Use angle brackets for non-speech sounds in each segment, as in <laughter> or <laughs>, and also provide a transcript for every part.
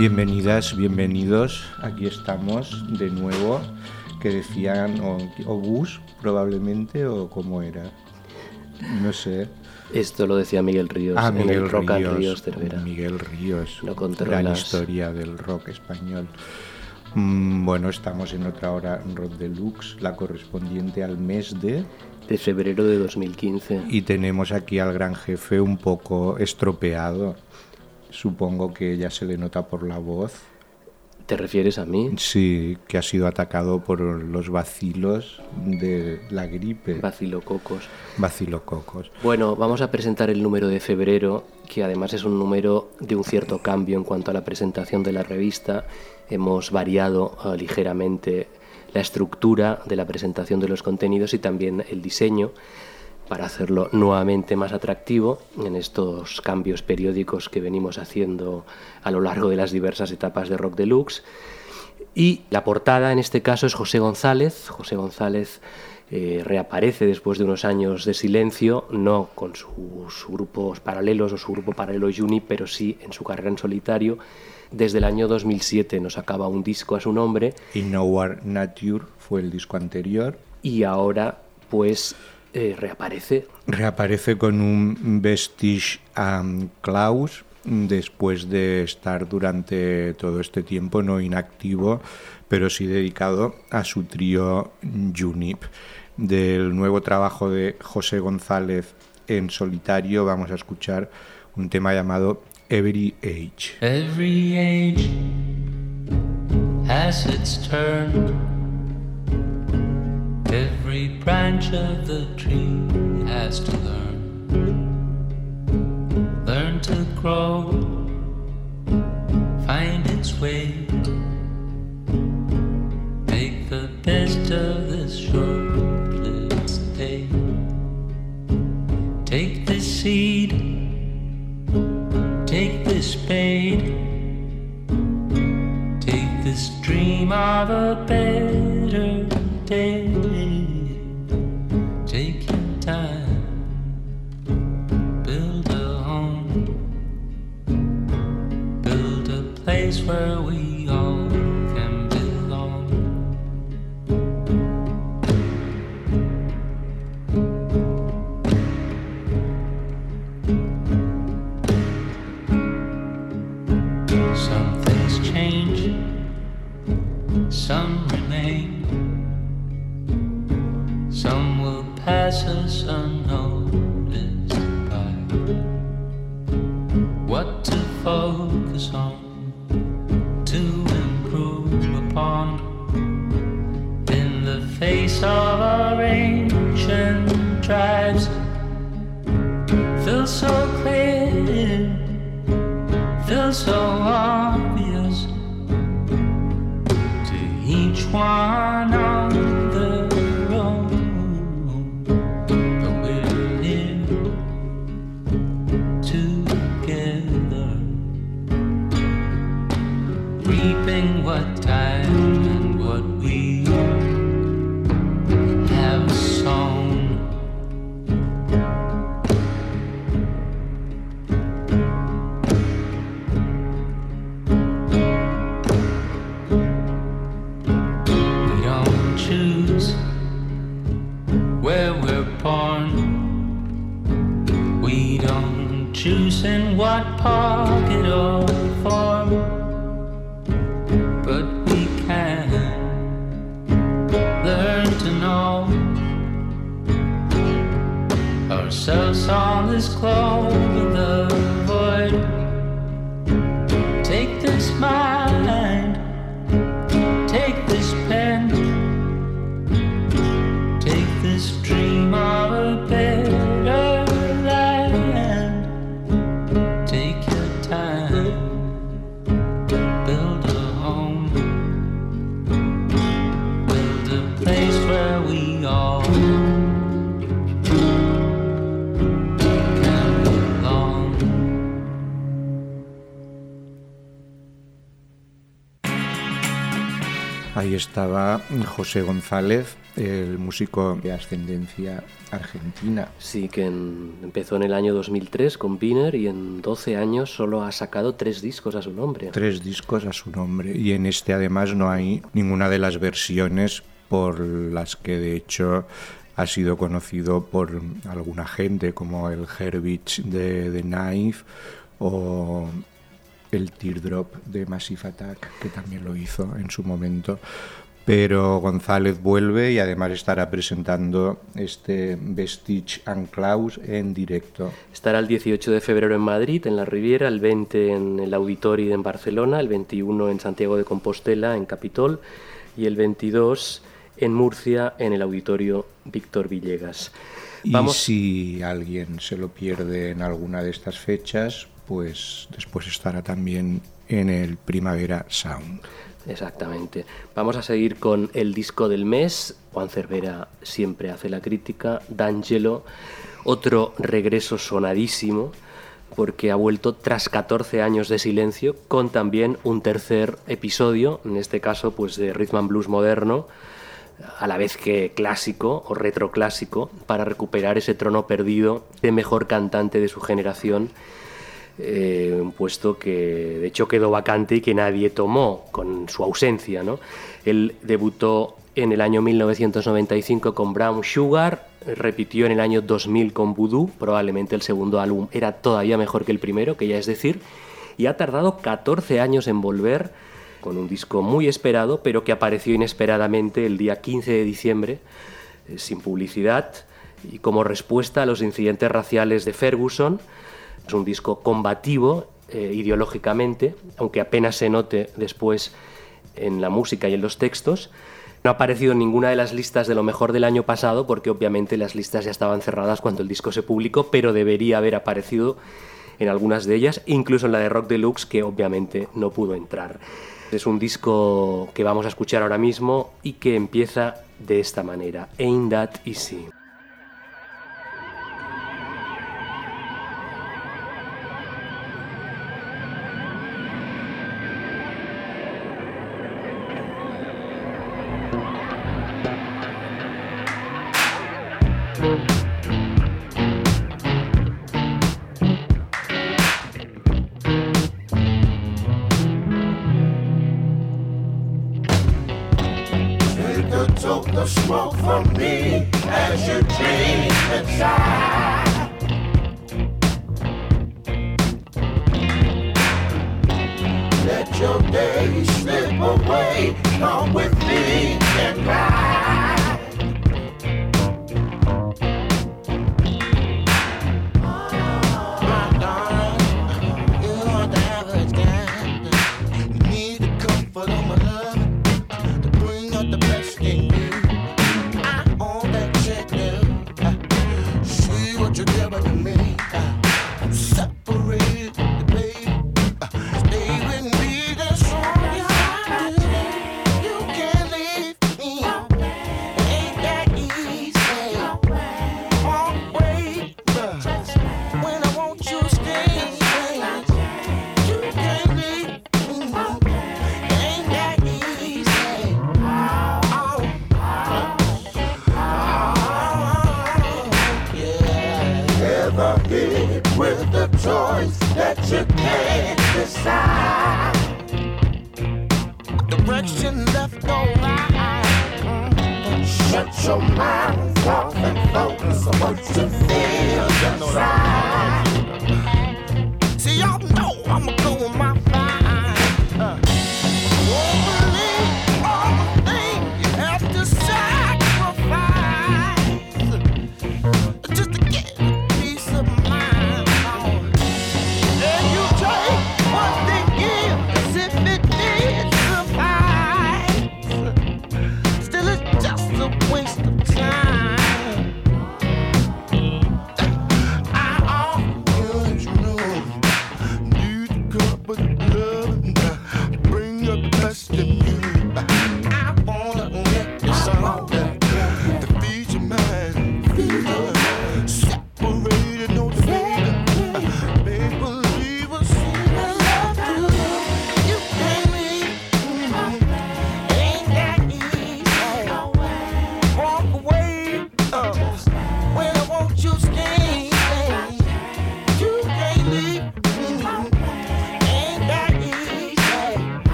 Bienvenidas, bienvenidos. Aquí estamos de nuevo. Que decían, o, o bus probablemente, o cómo era. No sé. Esto lo decía Miguel Ríos Ah, en Miguel el Rock Ríos. Ríos Cervera. Miguel Ríos. No gran historia del rock español. Mm, Bueno, estamos en otra hora rock deluxe, la correspondiente al mes de. De febrero de 2015. Y tenemos aquí al gran jefe un poco estropeado. Supongo que ya se le nota por la voz. ¿Te refieres a mí? Sí, que ha sido atacado por los vacilos de la gripe. Vacilococos. Vacilococos. Bueno, vamos a presentar el número de febrero, que además es un número de un cierto cambio en cuanto a la presentación de la revista. Hemos variado eh, ligeramente la estructura de la presentación de los contenidos y también el diseño para hacerlo nuevamente más atractivo en estos cambios periódicos que venimos haciendo a lo largo de las diversas etapas de Rock Deluxe. Y la portada en este caso es José González. José González eh, reaparece después de unos años de silencio, no con sus grupos paralelos o su grupo paralelo Juni, pero sí en su carrera en solitario. Desde el año 2007 nos acaba un disco a su nombre Y Nowhere Nature fue el disco anterior. y ahora pues eh, reaparece Reaparece con un Vestige am Klaus después de estar durante todo este tiempo no inactivo, pero sí dedicado a su trío Junip. Del nuevo trabajo de José González en solitario vamos a escuchar un tema llamado Every Age. Every age has its turn. Every branch of the tree has to learn. Learn to grow, find its way. Make the best of this short-lived day. Take this seed, take this spade. Take this dream of a better day. Where we so clear feels so obvious to each one estaba José González, el músico de ascendencia argentina. Sí, que en- empezó en el año 2003 con Wiener y en 12 años solo ha sacado tres discos a su nombre. Tres discos a su nombre y en este además no hay ninguna de las versiones por las que de hecho ha sido conocido por alguna gente como el Herbich de The Knife o el Teardrop de Massive Attack que también lo hizo en su momento. Pero González vuelve y además estará presentando este Vestige and Klaus en directo. Estará el 18 de febrero en Madrid, en la Riviera, el 20 en el Auditori en Barcelona, el 21 en Santiago de Compostela, en Capitol, y el 22 en Murcia, en el Auditorio Víctor Villegas. Y si alguien se lo pierde en alguna de estas fechas, pues después estará también en el Primavera Sound. Exactamente. Vamos a seguir con el disco del mes. Juan Cervera siempre hace la crítica. D'Angelo, otro regreso sonadísimo, porque ha vuelto tras 14 años de silencio, con también un tercer episodio, en este caso pues de Rhythm and Blues moderno, a la vez que clásico o retroclásico, para recuperar ese trono perdido de mejor cantante de su generación eh, un puesto que de hecho quedó vacante y que nadie tomó con su ausencia. ¿no? Él debutó en el año 1995 con Brown Sugar, repitió en el año 2000 con Voodoo, probablemente el segundo álbum era todavía mejor que el primero, que ya es decir, y ha tardado 14 años en volver con un disco muy esperado, pero que apareció inesperadamente el día 15 de diciembre, eh, sin publicidad, y como respuesta a los incidentes raciales de Ferguson, es un disco combativo eh, ideológicamente, aunque apenas se note después en la música y en los textos. No ha aparecido en ninguna de las listas de lo mejor del año pasado, porque obviamente las listas ya estaban cerradas cuando el disco se publicó, pero debería haber aparecido en algunas de ellas, incluso en la de Rock Deluxe, que obviamente no pudo entrar. Es un disco que vamos a escuchar ahora mismo y que empieza de esta manera, Ain't That Easy.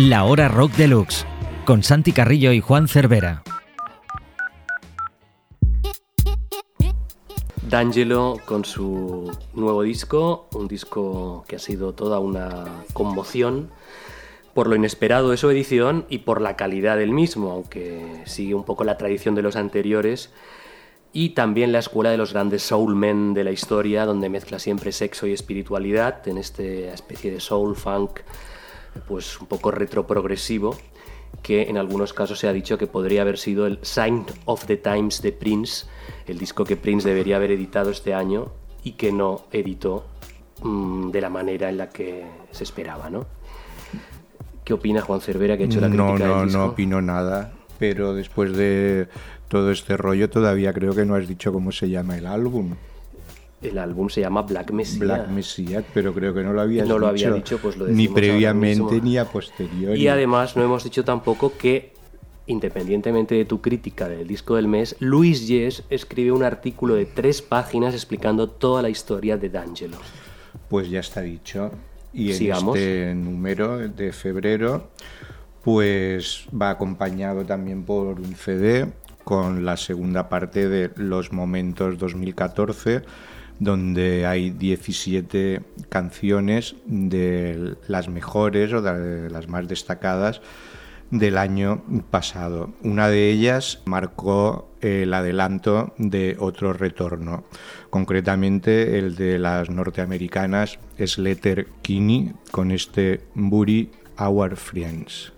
La Hora Rock Deluxe, con Santi Carrillo y Juan Cervera. D'Angelo con su nuevo disco, un disco que ha sido toda una conmoción por lo inesperado de su edición y por la calidad del mismo, aunque sigue un poco la tradición de los anteriores, y también la escuela de los grandes soulmen de la historia, donde mezcla siempre sexo y espiritualidad en esta especie de soul funk, pues un poco retroprogresivo, que en algunos casos se ha dicho que podría haber sido el Sign of the Times de Prince, el disco que Prince debería haber editado este año y que no editó mm, de la manera en la que se esperaba, ¿no? ¿Qué opina Juan Cervera que ha hecho la crítica No, del no, disco? no opino nada, pero después de todo este rollo todavía creo que no has dicho cómo se llama el álbum. El álbum se llama Black Messiah. Black Messiah, pero creo que no lo habías No lo había dicho, pues lo Ni previamente ni a posteriori. Y además no hemos dicho tampoco que, independientemente de tu crítica del disco del mes, Luis Yes escribe un artículo de tres páginas explicando toda la historia de D'Angelo. Pues ya está dicho. Y en Sigamos. este número de febrero, pues va acompañado también por un CD con la segunda parte de Los Momentos 2014, donde hay 17 canciones de las mejores o de las más destacadas del año pasado. Una de ellas marcó el adelanto de otro retorno, concretamente el de las norteamericanas Slater Kinney con este Bury Our Friends.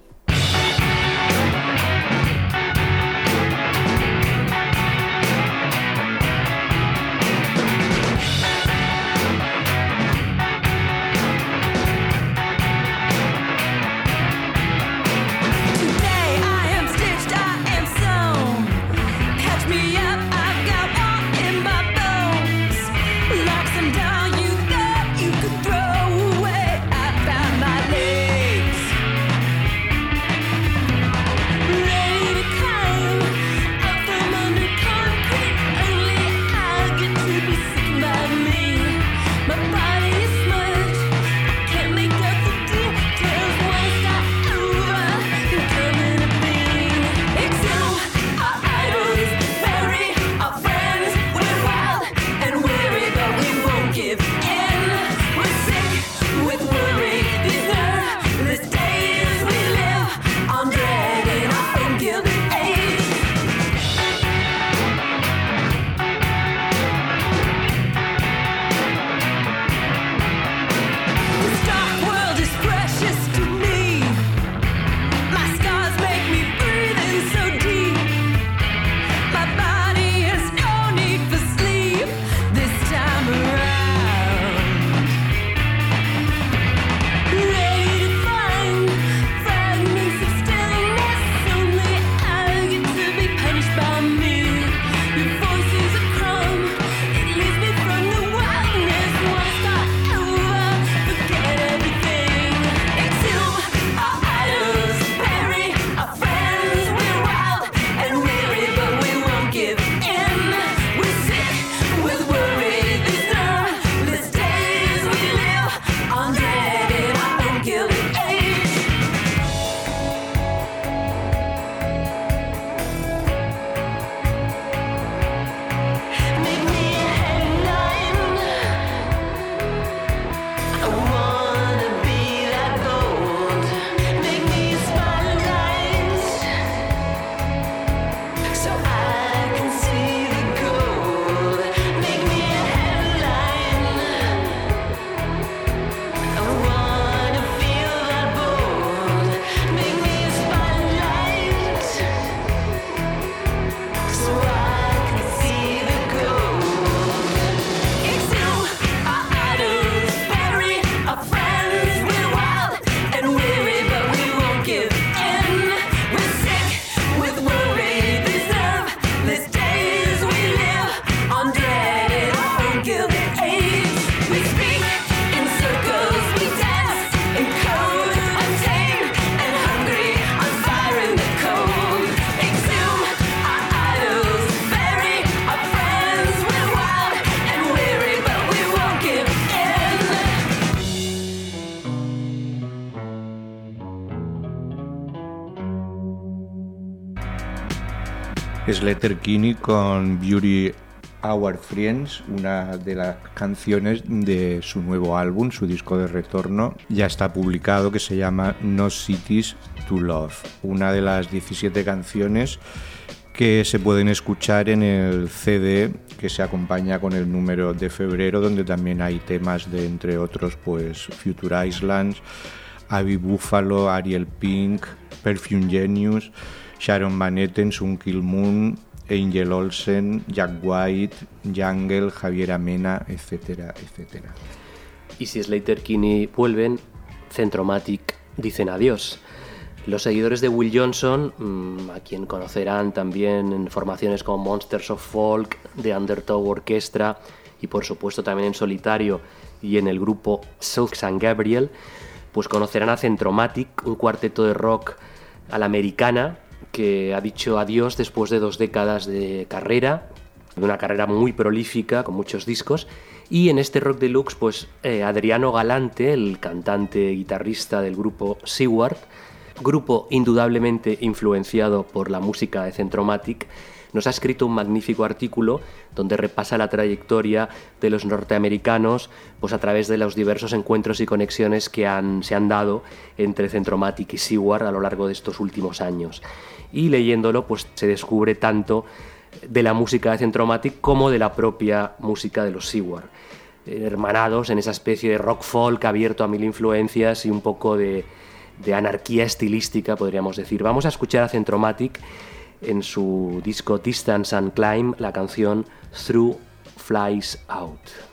Slater Kinney con Beauty Our Friends, una de las canciones de su nuevo álbum, su disco de retorno, ya está publicado que se llama No Cities to Love, una de las 17 canciones que se pueden escuchar en el CD que se acompaña con el número de febrero, donde también hay temas de, entre otros, pues Future Islands, Abby Buffalo, Ariel Pink, Perfume Genius, Sharon Van Etten, Sun Kill Moon, Angel Olsen, Jack White, Jungle, Javier Amena, etcétera, etcétera. Y si Slater Kinney vuelven, Centromatic dicen adiós. Los seguidores de Will Johnson, mm, a quien conocerán también en formaciones como Monsters of Folk, The Undertow Orchestra y por supuesto también en solitario y en el grupo South San Gabriel, pues conocerán a Centromatic, un cuarteto de rock a la americana que ha dicho adiós después de dos décadas de carrera, de una carrera muy prolífica con muchos discos. Y en este Rock Deluxe, pues eh, Adriano Galante, el cantante guitarrista del grupo Seward, grupo indudablemente influenciado por la música de Centromatic, nos ha escrito un magnífico artículo donde repasa la trayectoria de los norteamericanos pues a través de los diversos encuentros y conexiones que han, se han dado entre Centromatic y Seward a lo largo de estos últimos años. Y leyéndolo pues se descubre tanto de la música de Centromatic como de la propia música de los Seward hermanados en esa especie de rock folk abierto a mil influencias y un poco de, de anarquía estilística, podríamos decir. Vamos a escuchar a Centromatic en su disco Distance and Climb la canción Through Flies Out.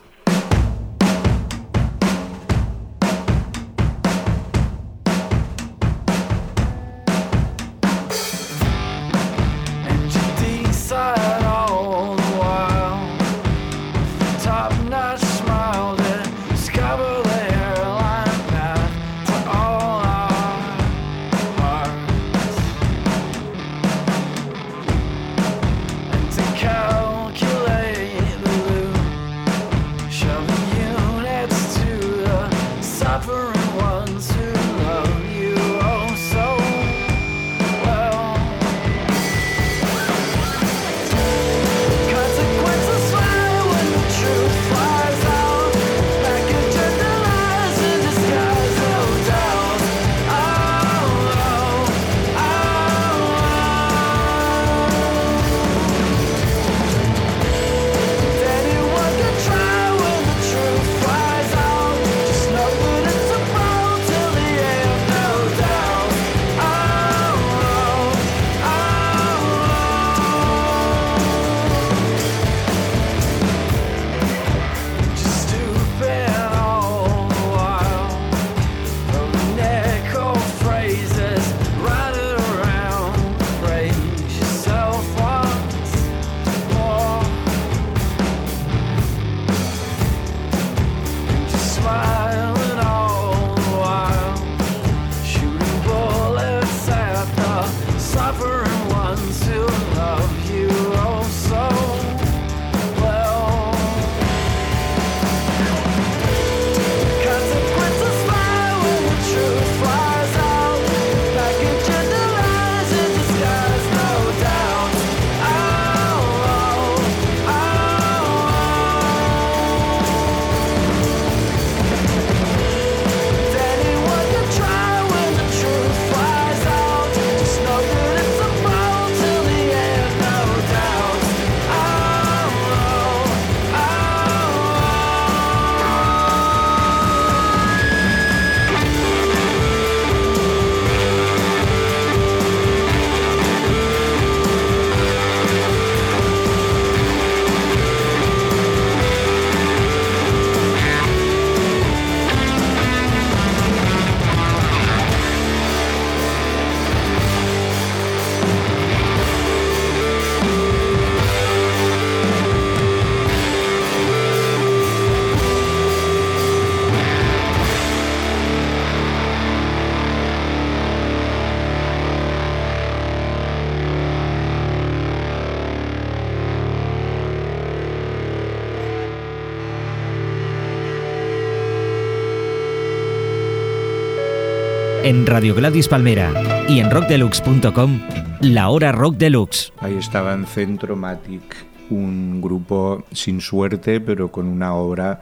Radio Gladys Palmera y en rockdeluxe.com, la hora rock deluxe. Ahí estaba en Centromatic, un grupo sin suerte, pero con una obra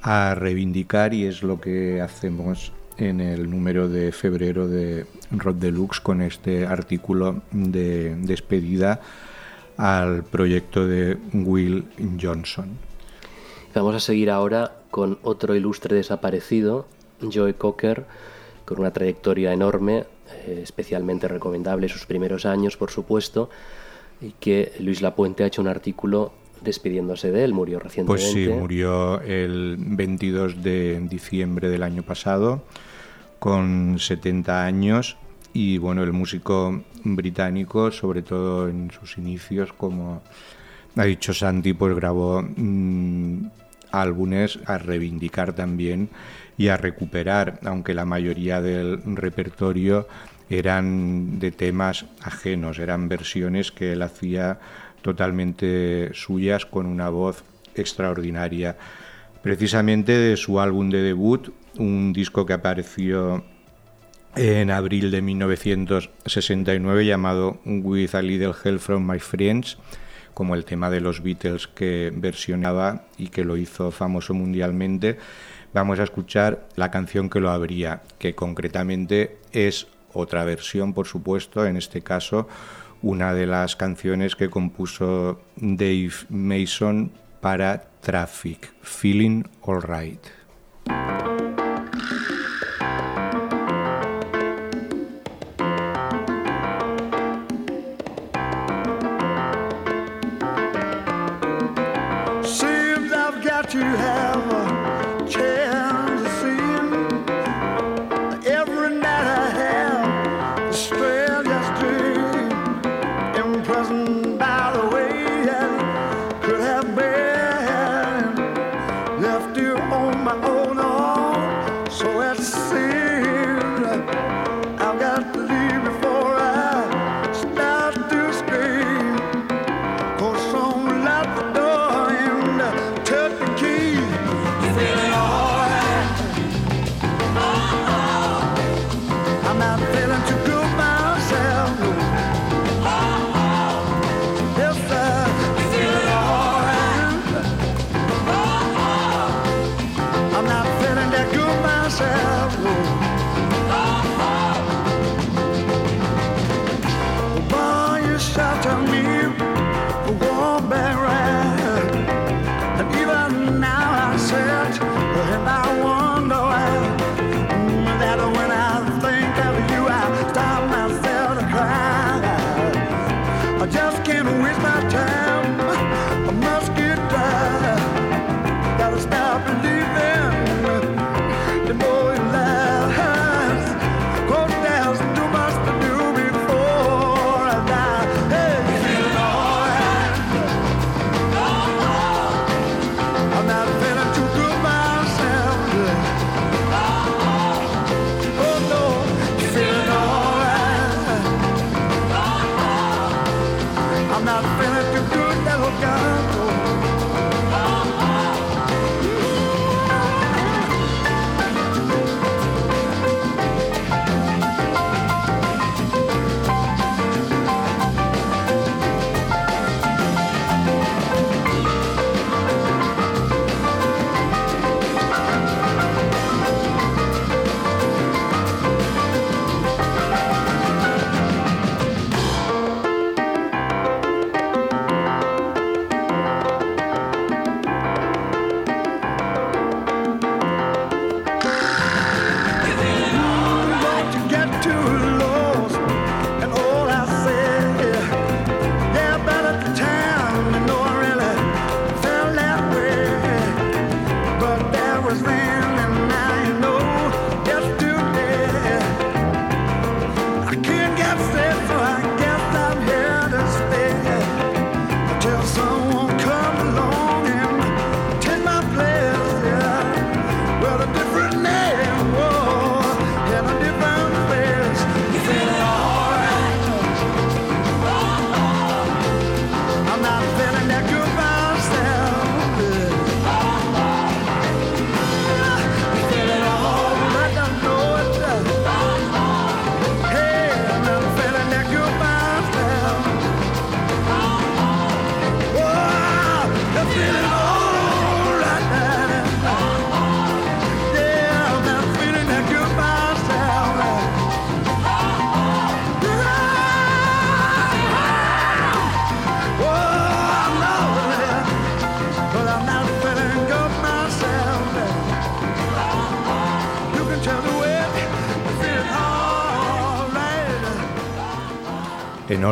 a reivindicar y es lo que hacemos en el número de febrero de Rock Deluxe con este artículo de despedida al proyecto de Will Johnson. Vamos a seguir ahora con otro ilustre desaparecido, Joe Cocker, con una trayectoria enorme, eh, especialmente recomendable sus primeros años, por supuesto, y que Luis Lapuente ha hecho un artículo despidiéndose de él, murió recientemente. Pues sí, murió el 22 de diciembre del año pasado, con 70 años, y bueno, el músico británico, sobre todo en sus inicios, como ha dicho Santi, pues grabó mm, álbumes a reivindicar también y a recuperar, aunque la mayoría del repertorio eran de temas ajenos, eran versiones que él hacía totalmente suyas con una voz extraordinaria. Precisamente de su álbum de debut, un disco que apareció en abril de 1969 llamado With a Little Help from My Friends, como el tema de los Beatles que versionaba y que lo hizo famoso mundialmente, vamos a escuchar la canción que lo abría, que concretamente es otra versión, por supuesto, en este caso una de las canciones que compuso Dave Mason para Traffic, Feeling Alright.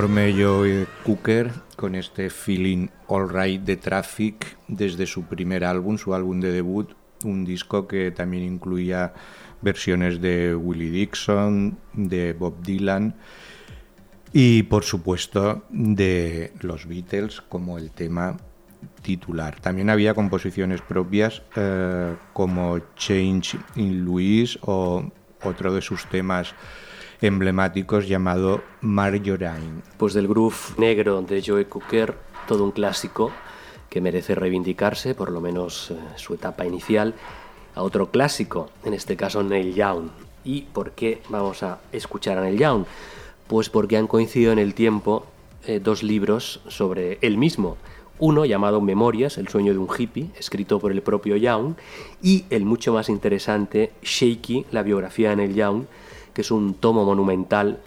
Enorme Joe Cooker con este feeling all right de Traffic desde su primer álbum, su álbum de debut, un disco que también incluía versiones de Willie Dixon, de Bob Dylan y por supuesto de los Beatles como el tema titular. También había composiciones propias eh, como Change in Louise o otro de sus temas emblemáticos llamado Marjorine. Pues del groove negro de Joe Cooker, todo un clásico que merece reivindicarse, por lo menos eh, su etapa inicial, a otro clásico, en este caso Neil Young. ¿Y por qué vamos a escuchar a Neil Young? Pues porque han coincidido en el tiempo eh, dos libros sobre él mismo. Uno llamado Memorias, el sueño de un hippie, escrito por el propio Young, y el mucho más interesante Shaky, la biografía de Neil Young, es un tomo monumental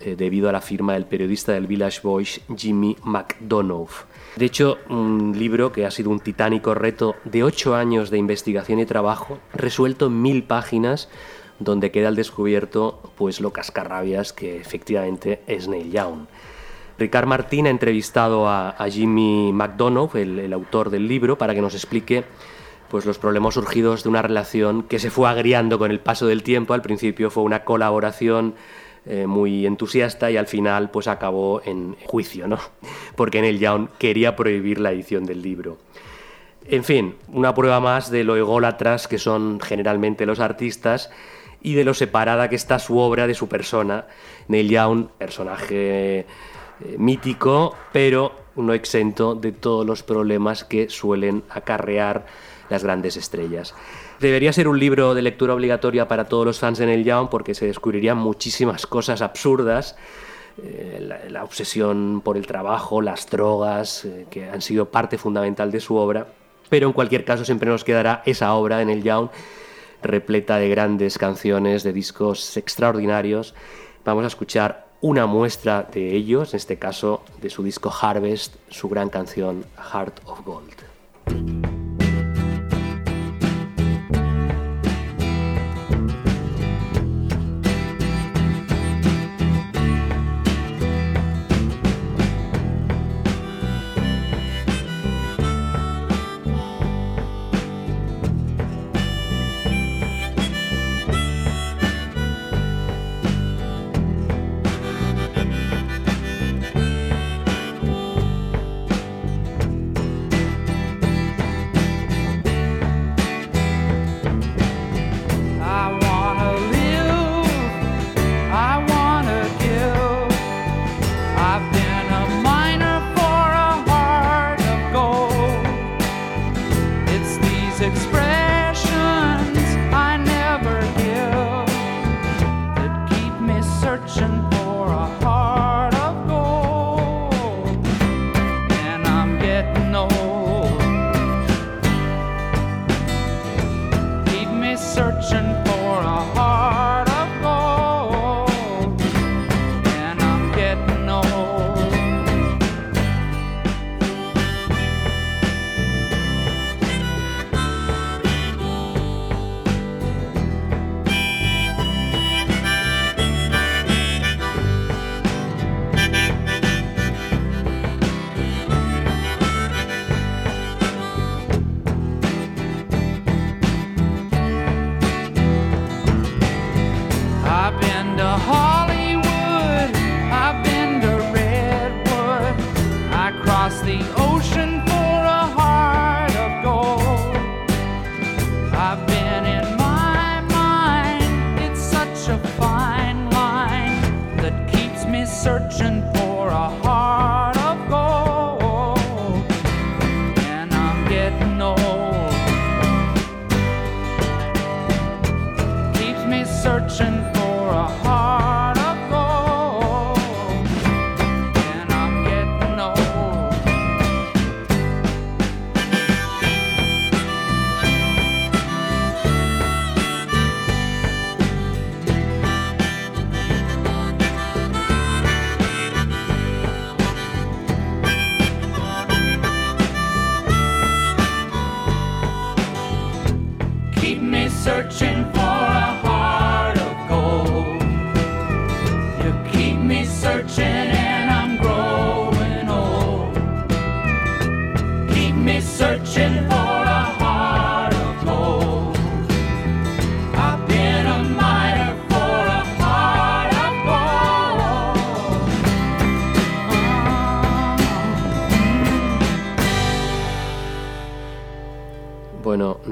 eh, debido a la firma del periodista del Village Voice Jimmy McDonough. De hecho, un libro que ha sido un titánico reto de ocho años de investigación y trabajo, resuelto en mil páginas, donde queda al descubierto pues lo cascarrabias que efectivamente es Neil Young. Ricard Martín ha entrevistado a, Jimmy McDonough, el autor del libro, para que nos explique pues los problemas surgidos de una relación que se fue agriando con el paso del tiempo. Al principio fue una colaboración eh, muy entusiasta y al final pues acabó en juicio, ¿no? <laughs> Porque Neil Young quería prohibir la edición del libro. En fin, una prueba más de lo ególatras que son generalmente los artistas y de lo separada que está su obra de su persona. Neil Young, personaje eh, mítico, pero no exento de todos los problemas que suelen acarrear las grandes estrellas. Debería ser un libro de lectura obligatoria para todos los fans de Neil Young porque se descubrirían muchísimas cosas absurdas. eh, la, obsesión por el trabajo, las drogas, eh, que han sido parte fundamental de su obra. Pero en cualquier caso siempre nos quedará esa obra de Neil Young repleta de grandes canciones, de discos extraordinarios. Vamos a escuchar una muestra de ellos, en este caso de su disco Harvest, su gran canción Heart of Gold.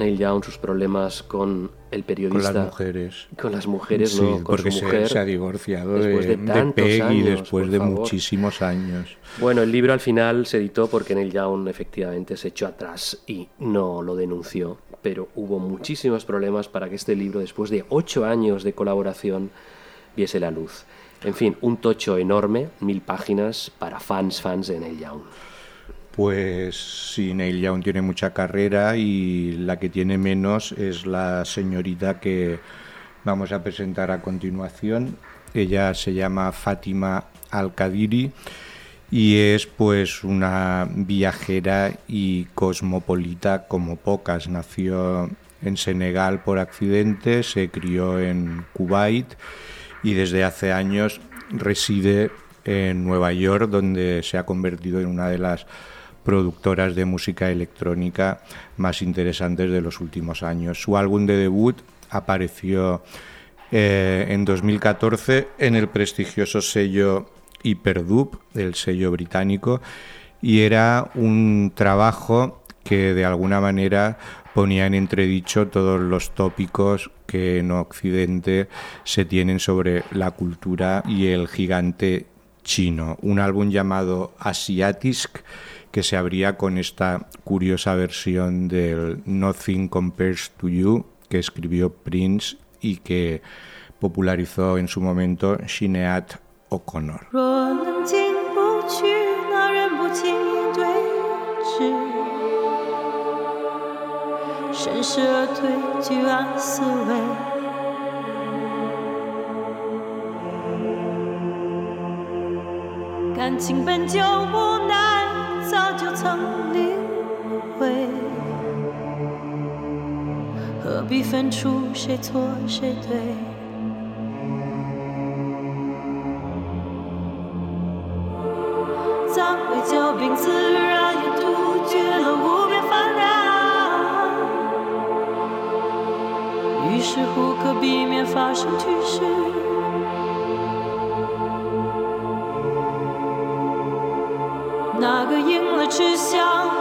Neil Young, sus problemas con el Con periodista. las mujeres. Con las mujeres, Sí, ¿no? Con porque su se, mujer. se ha divorciado de, después de de tantos Peggy años, después de favor. muchísimos años. Bueno, el libro al final se editó porque Neil Young efectivamente se echó atrás y no lo denunció, pero hubo muchísimos problemas para que este libro, después de ocho años de colaboración, viese la luz. En fin, un tocho enorme, mil páginas para fans, fans de Neil Young. Pues sí, Neil Young tiene mucha carrera y la que tiene menos es la señorita que vamos a presentar a continuación. Ella se llama Fátima Al-Qadiri y es pues una viajera y cosmopolita como pocas. Nació en Senegal por accidente, se crió en Kuwait y desde hace años reside en Nueva York, donde se ha convertido en una de las productoras de música electrónica más interesantes de los últimos años. Su álbum de debut apareció eh, en 2014 en el prestigioso sello Hyperdub, el sello británico, y era un trabajo que de alguna manera ponía en entredicho todos los tópicos que en Occidente se tienen sobre la cultura y el gigante chino. Un álbum llamado Asiatisk que se abría con esta curiosa versión del Nothing Compares to You que escribió Prince y que popularizó en su momento Sinead O'Connor. 若能进不去，那人不轻易对峙。顺势而退，居安思危。感情本就无奈， 早就曾领会，何必分出谁错谁对？暂为久病，自然也杜绝了无边烦恼。于是乎，可避免发生趋势。去想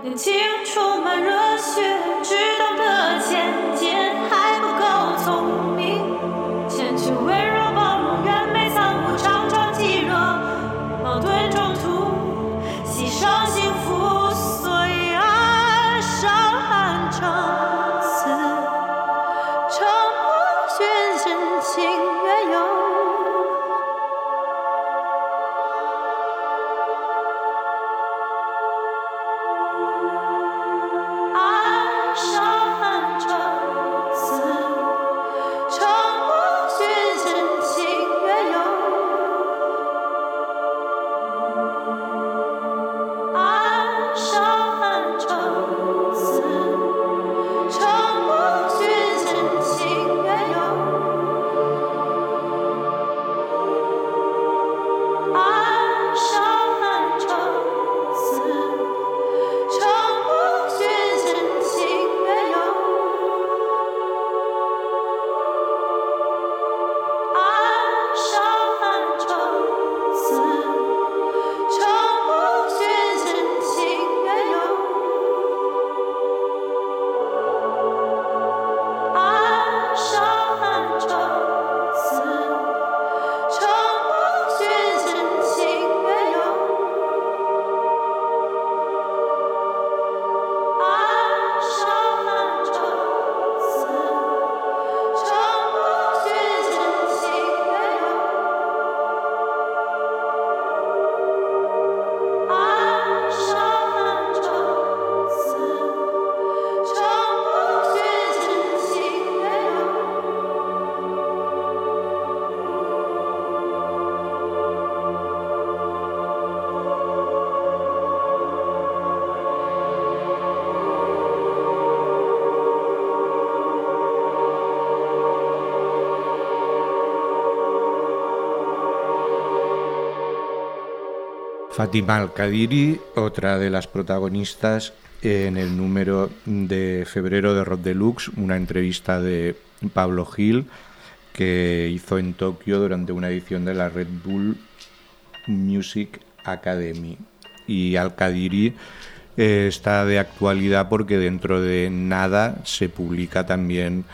你清楚 Fatima Al-Qadiri, otra de las protagonistas en el número de febrero de Rock Deluxe, una entrevista de Pablo Gil que hizo en Tokio durante una edición de la Red Bull Music Academy. Y Al-Qadiri eh, está de actualidad porque dentro de nada se publica también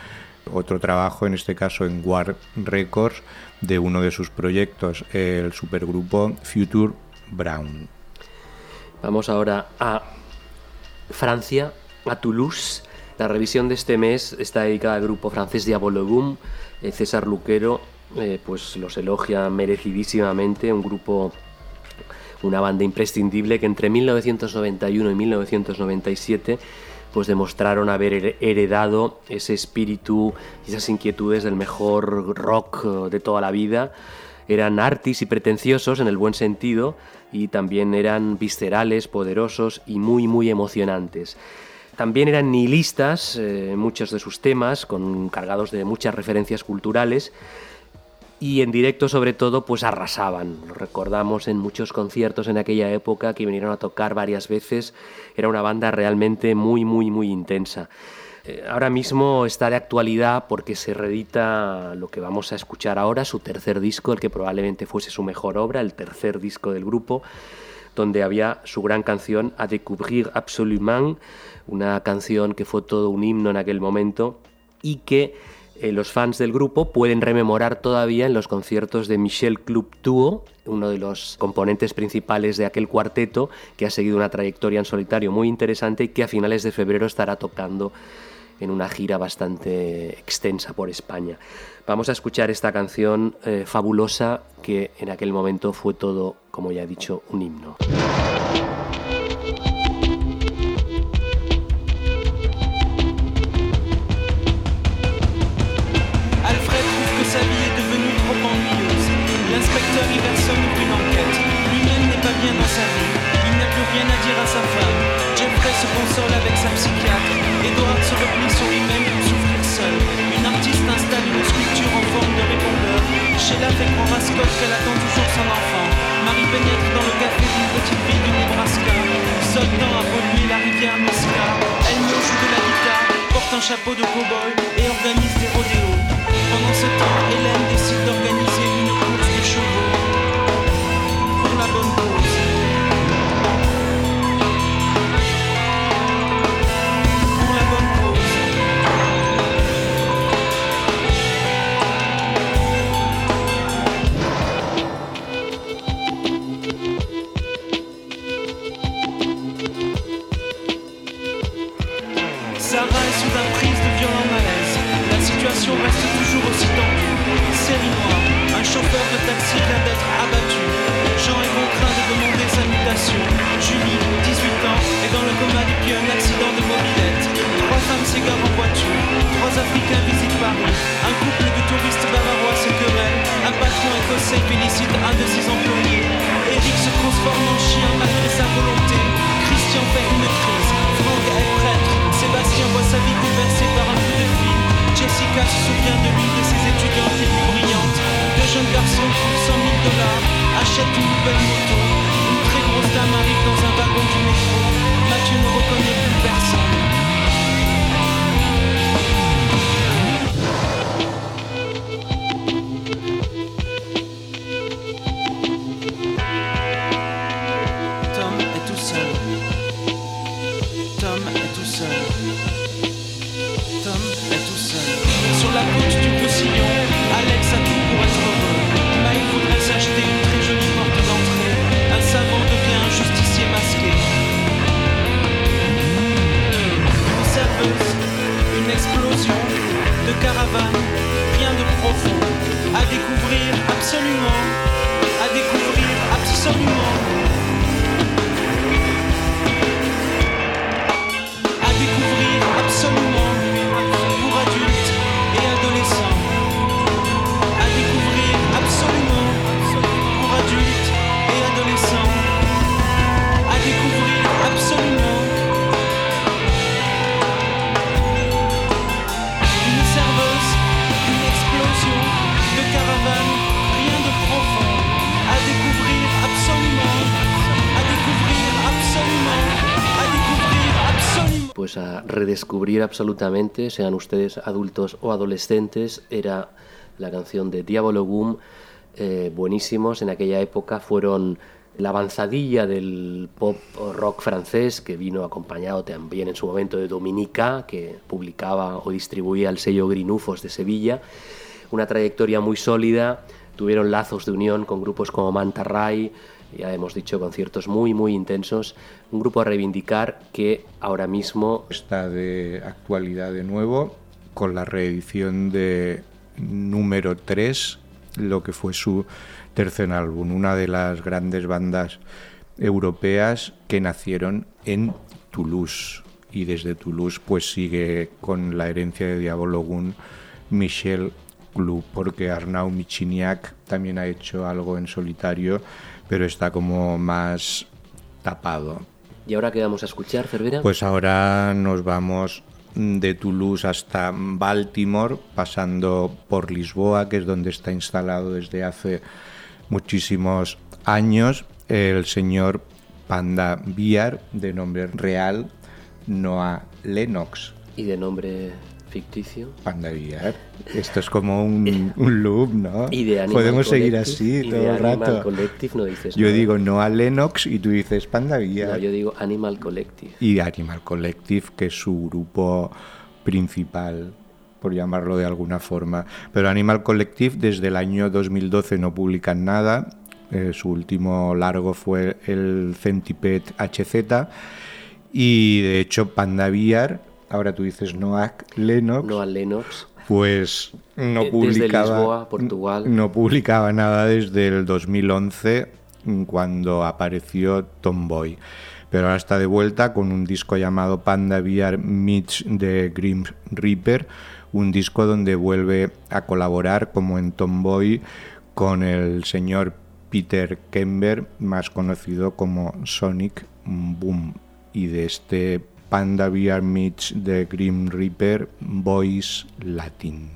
otro trabajo, en este caso en War Records, de uno de sus proyectos, el supergrupo Future Brown. Vamos ahora a Francia, a Toulouse. La revisión de este mes está dedicada al grupo francés Diabolo Boom. Eh, César Luquero eh, pues los elogia merecidísimamente, un grupo, una banda imprescindible que entre 1991 y 1997 pues demostraron haber her- heredado ese espíritu y esas inquietudes del mejor rock eh, de toda la vida. Eran artis y pretenciosos en el buen sentido y también eran viscerales, poderosos y muy muy emocionantes. También eran nihilistas eh, muchos de sus temas, con cargados de muchas referencias culturales y en directo sobre todo pues arrasaban. Lo recordamos en muchos conciertos en aquella época que vinieron a tocar varias veces. Era una banda realmente muy muy muy intensa. Eh, Ahora mismo está de actualidad porque se reedita lo que vamos a escuchar ahora, su tercer disco, el que probablemente fuese su mejor obra, el tercer disco del grupo, donde había su gran canción A Découvrir Absolument, una canción que fue todo un himno en aquel momento y que eh, los fans del grupo pueden rememorar todavía en los conciertos de Michel Club Tuo, uno de los componentes principales de aquel cuarteto que ha seguido una trayectoria en solitario muy interesante y que a finales de febrero estará tocando en una gira bastante extensa por España. Vamos a escuchar esta canción eh, fabulosa que en aquel momento fue todo, como ya he dicho, un himno. Sheila fait croire à Scott qu'elle attend toujours son enfant. Marie pénètre dans le café d'une petite ville du Nebraska. Sol tend à polluer la rivière Muska. Elle me joue de la guitare, porte un chapeau de cow-boy et organise des rodéos. Pendant ce temps, Hélène décide un chauffeur de taxi vient d'être abattu. Jean est contraint de demander sa mutation. Julie, 18 ans, est dans le coma depuis un accident de mobilette. Trois femmes s'égarent en voiture. Trois Africains visitent Paris. Un couple de touristes bavarois se querelle. Un patron écossais félicite un de ses employés. Eric se transforme en chien malgré sa volonté. Christian fait une crise. A redescubrir absolutamente, sean ustedes adultos o adolescentes, era la canción de Diablo Boom, eh, buenísimos, en aquella época fueron la avanzadilla del pop rock francés que vino acompañado también en su momento de Dominica, que publicaba o distribuía el sello Grinufos de Sevilla, una trayectoria muy sólida, tuvieron lazos de unión con grupos como Manta Ray, ya hemos dicho conciertos muy muy intensos, un grupo a reivindicar que ahora mismo Está de actualidad de nuevo con la reedición de número 3, lo que fue su tercer álbum, una de las grandes bandas europeas que nacieron en Toulouse. Y desde Toulouse pues sigue con la herencia de Diabologun Michel Club porque Arnau Michiniak también ha hecho algo en solitario pero está como más tapado. ¿Y ahora qué vamos a escuchar, Cervera? Pues ahora nos vamos de Toulouse hasta Baltimore, pasando por Lisboa, que es donde está instalado desde hace muchísimos años el señor Panda Biar, de nombre real, Noah Lennox. Y de nombre ficticio. Panda Biar. Esto es como un, <laughs> un loop, ¿no? Y de Animal Podemos seguir así y todo de el Animal rato. Collective no dices Yo nada. digo Noah Lennox y tú dices Panda No, Biar. yo digo Animal Collective. y Animal Collective, que es su grupo principal, por llamarlo de alguna forma. Pero Animal Collective desde el año 2012 no publican nada. Eh, su último largo fue el Centipede HZ. Y de hecho Panda Bear, ahora tú dices Noah Lennox, Noah Lennox. pues no Eh, desde publicaba Lisboa, Portugal. no publicaba nada desde el 2011 cuando apareció Tomboy pero ahora está de vuelta con un disco llamado Panda VR Meets the Grim Reaper un disco donde vuelve a colaborar como en Tomboy con el señor Peter Kember más conocido como Sonic Boom y de este Panda VR Meets the Grim Reaper Voice Latin.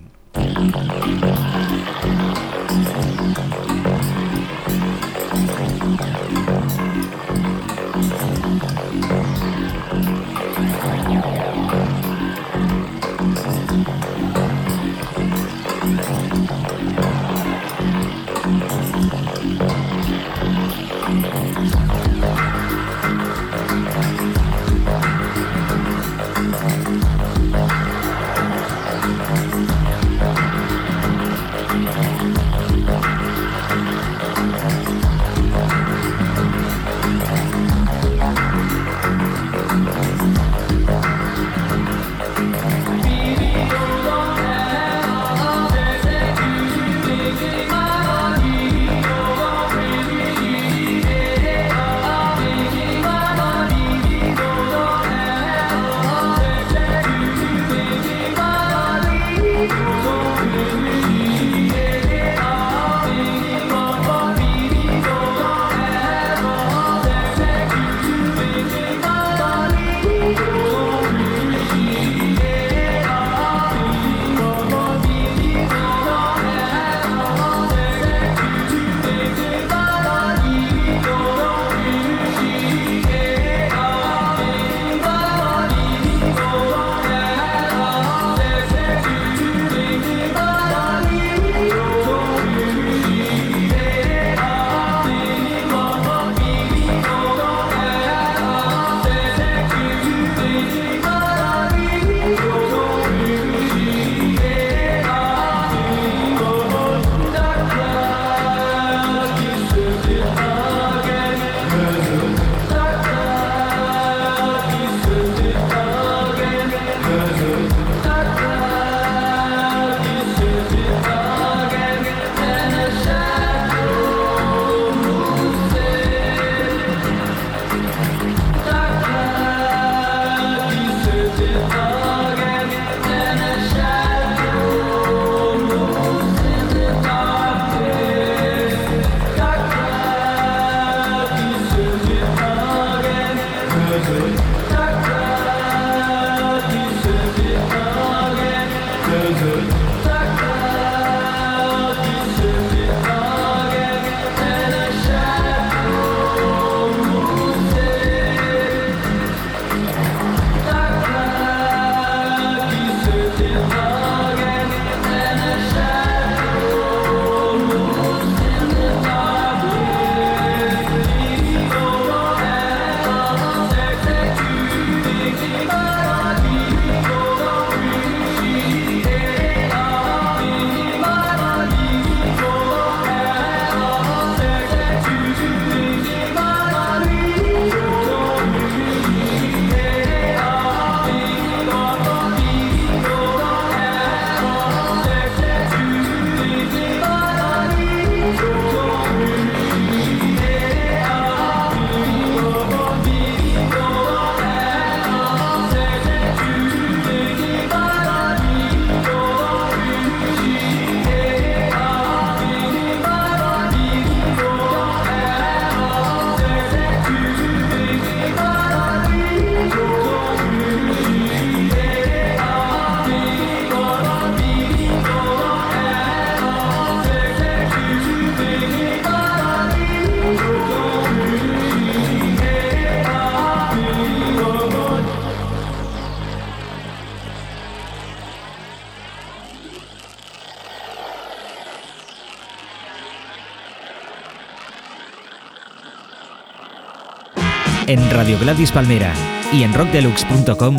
En Radio Gladys Palmera y en rockdeluxe.com,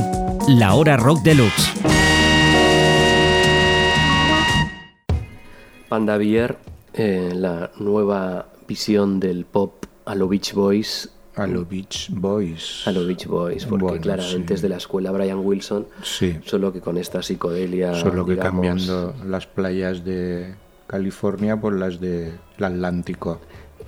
la hora rock deluxe. Panda Beer, eh, la nueva visión del pop a lo Beach Boys. A lo Beach Boys. A lo Beach Boys, porque Bueno, claramente sí. es de la escuela Brian Wilson, Sí. solo que con esta psicodelia. Solo que digamos, cambiando las playas de California por las del Atlántico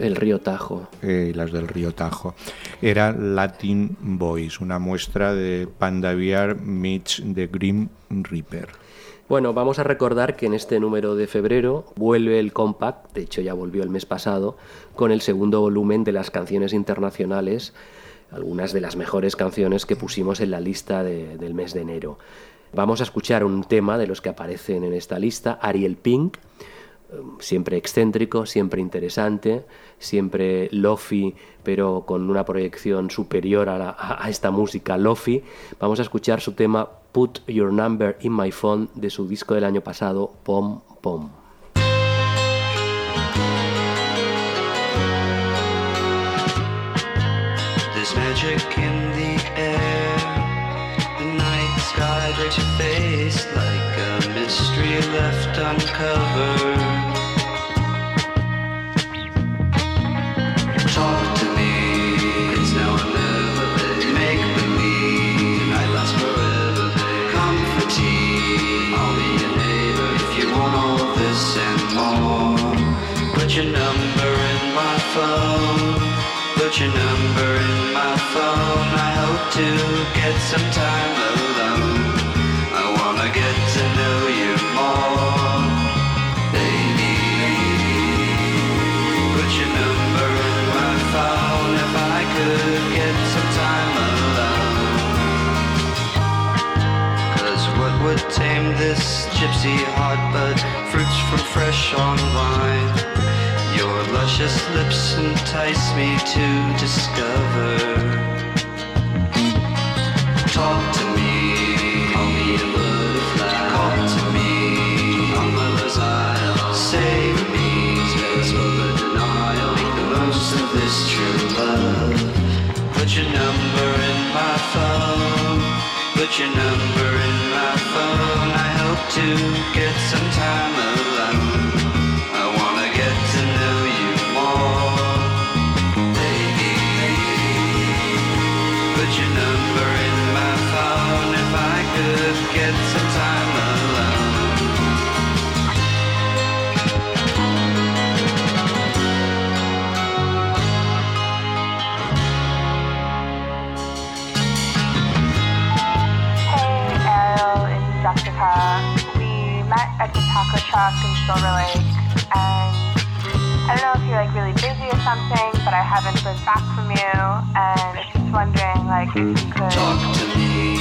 El río Tajo. eh, las del río Tajo. Era Latin Boys, una muestra de Panda Bear meets The Grim Reaper. Bueno, vamos a recordar que en este número de febrero vuelve el compact, de hecho ya volvió el mes pasado, con el segundo volumen de las canciones internacionales, algunas de las mejores canciones que pusimos en la lista de- del mes de enero. Vamos a escuchar un tema de los que aparecen en esta lista, Ariel Pink, eh, siempre excéntrico, siempre interesante, siempre lofi, pero con una proyección superior a, esta música lofi. Vamos a escuchar su tema Put Your Number in My Phone de su disco del año pasado, Pom Pom. Put your number in my phone. Put your number in my phone. I hope to get some time alone. I wanna get to know you more, baby. Put your number in my phone if I could get some time alone. Cause what would tame this gypsy heart but fruits from fresh on vine? Your luscious lips entice me to discover. Talk to me, call me a butterfly. Call to me, on for the denial. Make the most of this true love. At the taco truck in Silver Lake, and I don't know if you're like really busy or something, but I haven't heard back from you, and I'm just wondering like if you could.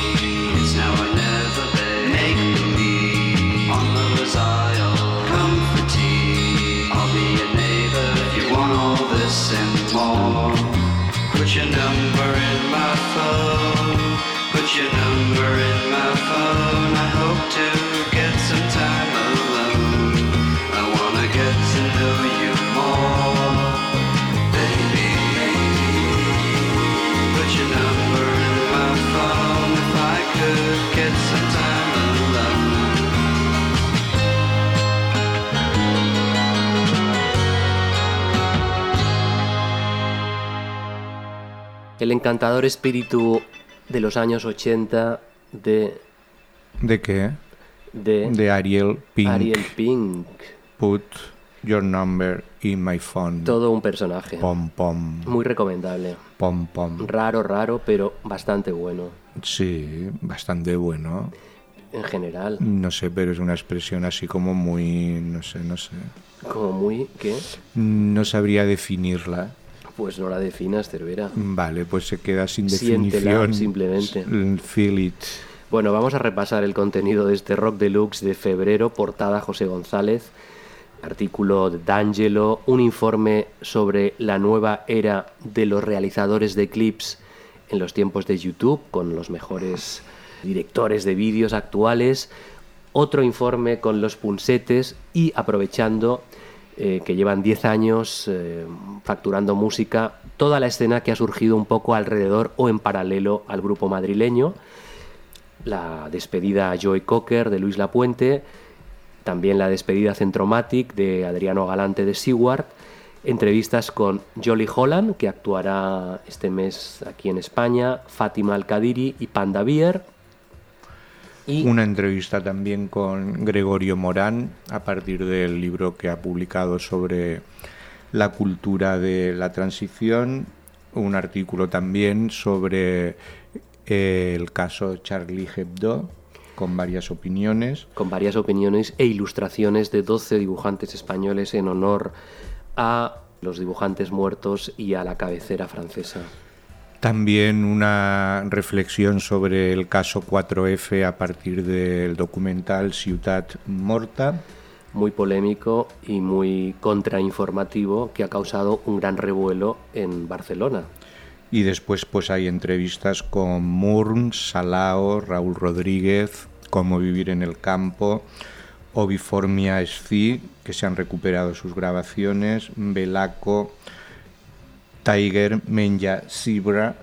El encantador espíritu de los años 80 de, ¿De qué? de, De Ariel Pink. Ariel Pink. Put your number in my phone. Todo un personaje. Pom, pom. Muy recomendable. Pom, pom. Raro, raro, pero bastante bueno. Sí, bastante bueno. En general. No sé, pero es una expresión así como muy, no sé, no sé. Como muy... ¿Qué? No sabría definirla. Pues no la definas, Cervera. Vale, pues se queda sin Siéntela, definición. simplemente. Feel it. Bueno, vamos a repasar el contenido de este Rock Deluxe de febrero, portada José González, artículo de D'Angelo, un informe sobre la nueva era de los realizadores de clips en los tiempos de YouTube, con los mejores directores de vídeos actuales, otro informe con los punsetes y aprovechando eh, que llevan 10 años eh, facturando música, toda la escena que ha surgido un poco alrededor o en paralelo al grupo madrileño. La despedida a Joey Cocker de Luis Lapuente, también la despedida Centromatic de Adriano Galante de Seward, entrevistas con Jolly Holland, que actuará este mes aquí en España, Fátima Alcadiri y Panda Beer. Y Una entrevista también con Gregorio Morán a partir del libro que ha publicado sobre la cultura de la transición, un artículo también sobre eh, el caso Charlie Hebdo con varias opiniones. con varias opiniones e ilustraciones de 12 dibujantes españoles en honor a los dibujantes muertos y a la cabecera francesa. También una reflexión sobre el caso 4F a partir del documental Ciutat Morta. Muy polémico y muy contrainformativo que ha causado un gran revuelo en Barcelona. Y después pues hay entrevistas con Murns, Salao, Raúl Rodríguez, Cómo vivir en el campo, Oviformia Sci, que se han recuperado sus grabaciones, Belaco, Tiger, Menja Zebra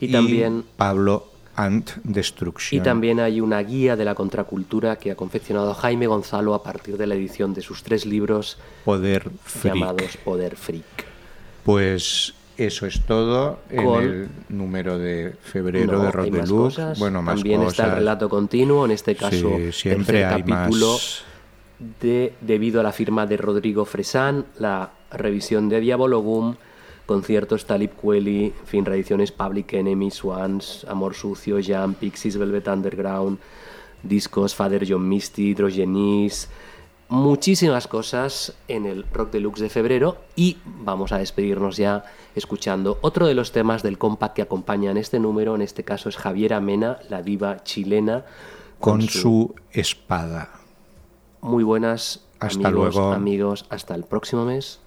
Y también- Pablo Ant Y Destruction. también hay una guía de la contracultura que ha confeccionado Jaime Gonzalo a partir de la edición de sus tres libros Poder Freak. llamados Poder Freak. Pues eso es todo en Con- el número de febrero No, de Rock de más Luz. cosas. Bueno, más También está el cosas. relato continuo, en este caso Sí, siempre tercer hay capítulo más. de debido a la firma de Rodrigo Fresán, la revisión de Diabologum, conciertos Talib Kweli, en fin, reediciones Public Enemy, Swans, Amor Sucio, Jam, Pixies, Velvet Underground, discos Father John Misty, Hydrogenis, muchísimas cosas en el Rock Deluxe de febrero y vamos a despedirnos ya escuchando otro de los temas del compact que acompañan este número, en este caso es Javiera Mena, la diva chilena, con su espada. muy buenas Hasta amigos, luego. amigos, hasta el próximo mes.